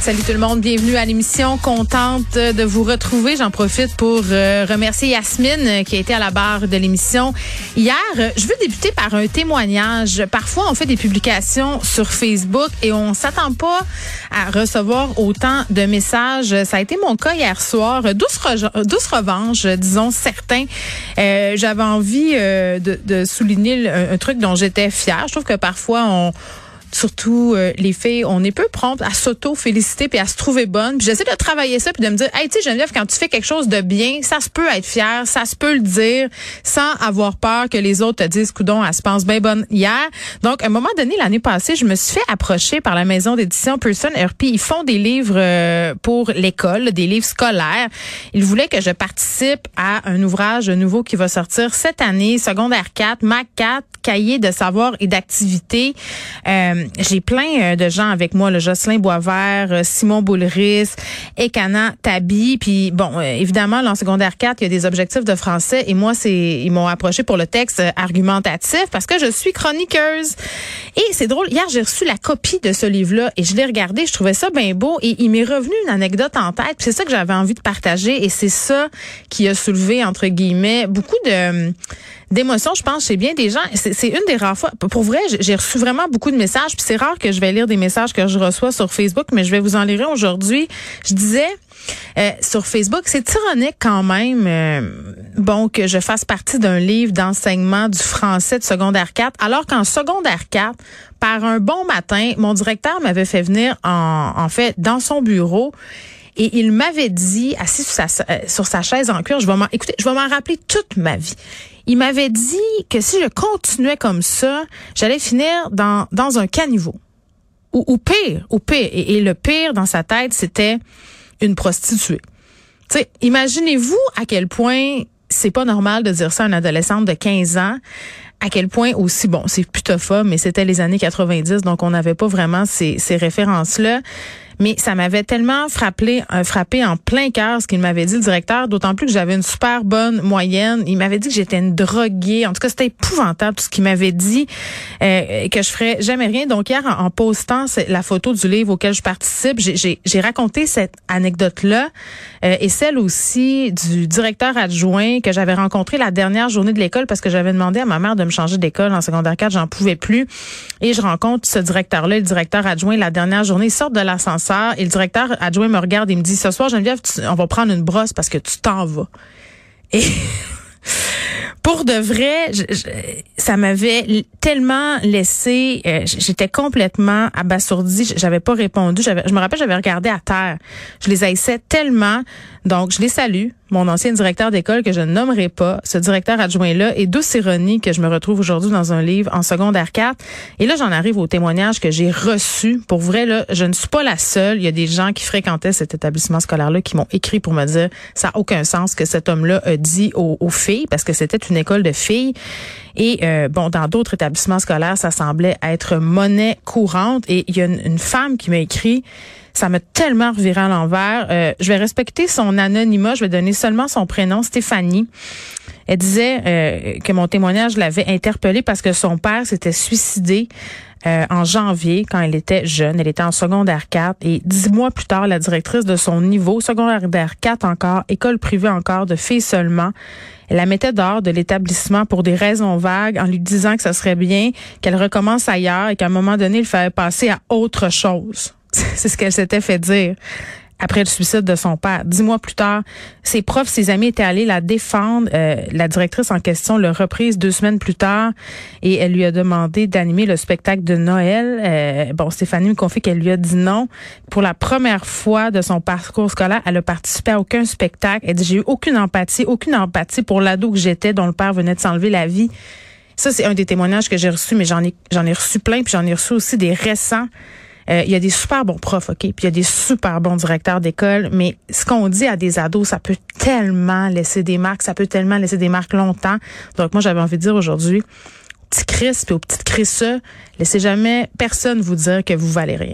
Salut tout le monde, bienvenue à l'émission. Contente de vous retrouver. J'en profite pour euh, remercier Yasmine euh, qui a été à la barre de l'émission hier. Euh, je veux débuter par un témoignage. Parfois, on fait des publications sur Facebook et on s'attend pas à recevoir autant de messages. Ça a été mon cas hier soir. Douce, revanche, disons certains. J'avais envie de, de, souligner un, un truc dont j'étais fière. Je trouve que parfois on surtout euh, les filles, on est peu promptes à s'auto-féliciter puis à se trouver bonne. J'essaie de travailler ça puis de me dire, hey, tu sais Geneviève, quand tu fais quelque chose de bien, ça se peut être fier, ça se peut le dire sans avoir peur que les autres te disent, coudon, elle se pense bien bonne hier. Donc, à un moment donné, l'année passée, je me suis fait approcher par la maison d'édition Person RP. Ils font des livres euh, pour l'école, des livres scolaires. Ils voulaient que je participe à un ouvrage nouveau qui va sortir cette année, secondaire 4, Mac 4, cahier de savoir et d'activité. Euh, j'ai plein euh, de gens avec moi, le Jocelyn Boisvert, euh, Simon Boulris, Ekana Tabi, puis bon, euh, évidemment, en secondaire 4, il y a des objectifs de français et moi, c'est ils m'ont approché pour le texte argumentatif parce que je suis chroniqueuse. Et c'est drôle, hier, j'ai reçu la copie de ce livre-là et je l'ai regardé, je trouvais ça bien beau et il m'est revenu une anecdote en tête, c'est ça que j'avais envie de partager et c'est ça qui a soulevé, entre guillemets, beaucoup de d'émotions, je pense, chez bien des gens. C'est une des rares fois. Pour vrai, j'ai reçu vraiment beaucoup de messages. Puis c'est rare que je vais lire des messages que je reçois sur Facebook, mais je vais vous en lire aujourd'hui. Je disais euh, sur Facebook, c'est ironique quand même, euh, bon, que je fasse partie d'un livre d'enseignement du français de secondaire 4, alors qu'en secondaire 4, par un bon matin, mon directeur m'avait fait venir en, en fait dans son bureau et il m'avait dit, assis sur sa, euh, sur sa chaise en cuir, je vais m'en, écoutez, je vais m'en rappeler toute ma vie. Il m'avait dit que si je continuais comme ça, j'allais finir dans, dans un caniveau. Ou, ou pire, ou pire. Et, le pire dans sa tête, c'était une prostituée. Tu sais, imaginez-vous à quel point c'est pas normal de dire ça à une adolescente de 15 ans à quel point aussi, bon, c'est putophobe, mais c'était les années 90, donc on n'avait pas vraiment ces, ces références-là mais ça m'avait tellement frappé, euh, frappé en plein cœur ce qu'il m'avait dit le directeur, d'autant plus que j'avais une super bonne moyenne. Il m'avait dit que j'étais une droguée. En tout cas, c'était épouvantable tout ce qu'il m'avait dit, euh, que je ferais jamais rien. Donc hier, en, postant la photo du livre auquel je participe, j'ai raconté cette anecdote-là euh, et celle aussi du directeur adjoint que j'avais rencontré la dernière journée de l'école parce que j'avais demandé à ma mère de me changer d'école en secondaire 4, j'en pouvais plus. Et je rencontre ce directeur-là, le directeur adjoint, la dernière journée, il sort de l'ascenseur et le directeur adjoint me regarde et me dit ce soir Geneviève on va prendre une brosse parce que tu t'en vas. Et pour de vrai, ça m'avait tellement laissé, euh, j'étais complètement abasourdie, j'avais pas répondu, je me rappelle j'avais regardé à terre. Je les haïssais tellement, donc je les salue mon ancien directeur d'école que je ne nommerai pas, ce directeur adjoint-là, et douce ironie que je me retrouve aujourd'hui dans un livre en secondaire 4. Et là, j'en arrive au témoignage que j'ai reçu. Pour vrai, là, je ne suis pas la seule. Il y a des gens qui fréquentaient cet établissement scolaire-là qui m'ont écrit pour me dire ça n'a aucun sens que cet homme-là a dit aux, filles, parce que c'était une école de filles. Et euh, bon, dans d'autres établissements scolaires, ça semblait être monnaie courante. Et il y a une femme qui m'a écrit ça m'a tellement reviré à l'envers. Euh, je vais respecter son anonymat. Je vais donner seulement son prénom, Stéphanie. Elle disait euh, que mon témoignage l'avait interpellée parce que son père s'était suicidé euh, en janvier quand elle était jeune. Elle était en secondaire 4 et dix mois plus tard, la directrice de son niveau, secondaire 4 encore, école privée encore, de filles seulement, elle la mettait dehors de l'établissement pour des raisons vagues en lui disant que ce serait bien qu'elle recommence ailleurs et qu'à un moment donné, il fallait passer à autre chose. C'est ce qu'elle s'était fait dire après le suicide de son père. Dix mois plus tard, ses profs, ses amis étaient allés la défendre. Euh, la directrice en question l'a reprise deux semaines plus tard et elle lui a demandé d'animer le spectacle de Noël. Euh, bon, Stéphanie me confie qu'elle lui a dit non. Pour la première fois de son parcours scolaire, elle a participé à aucun spectacle. Elle dit, j'ai eu aucune empathie, aucune empathie pour l'ado que j'étais dont le père venait de s'enlever la vie. Ça, c'est un des témoignages que j'ai reçus, mais j'en ai, j'en ai reçu plein, puis j'en ai reçu aussi des récents. Euh, il y a des super bons profs, OK, puis il y a des super bons directeurs d'école, mais ce qu'on dit à des ados, ça peut tellement laisser des marques, ça peut tellement laisser des marques longtemps. Donc moi, j'avais envie de dire aujourd'hui, petit Chris puis au petit Chris, laissez jamais personne vous dire que vous valez.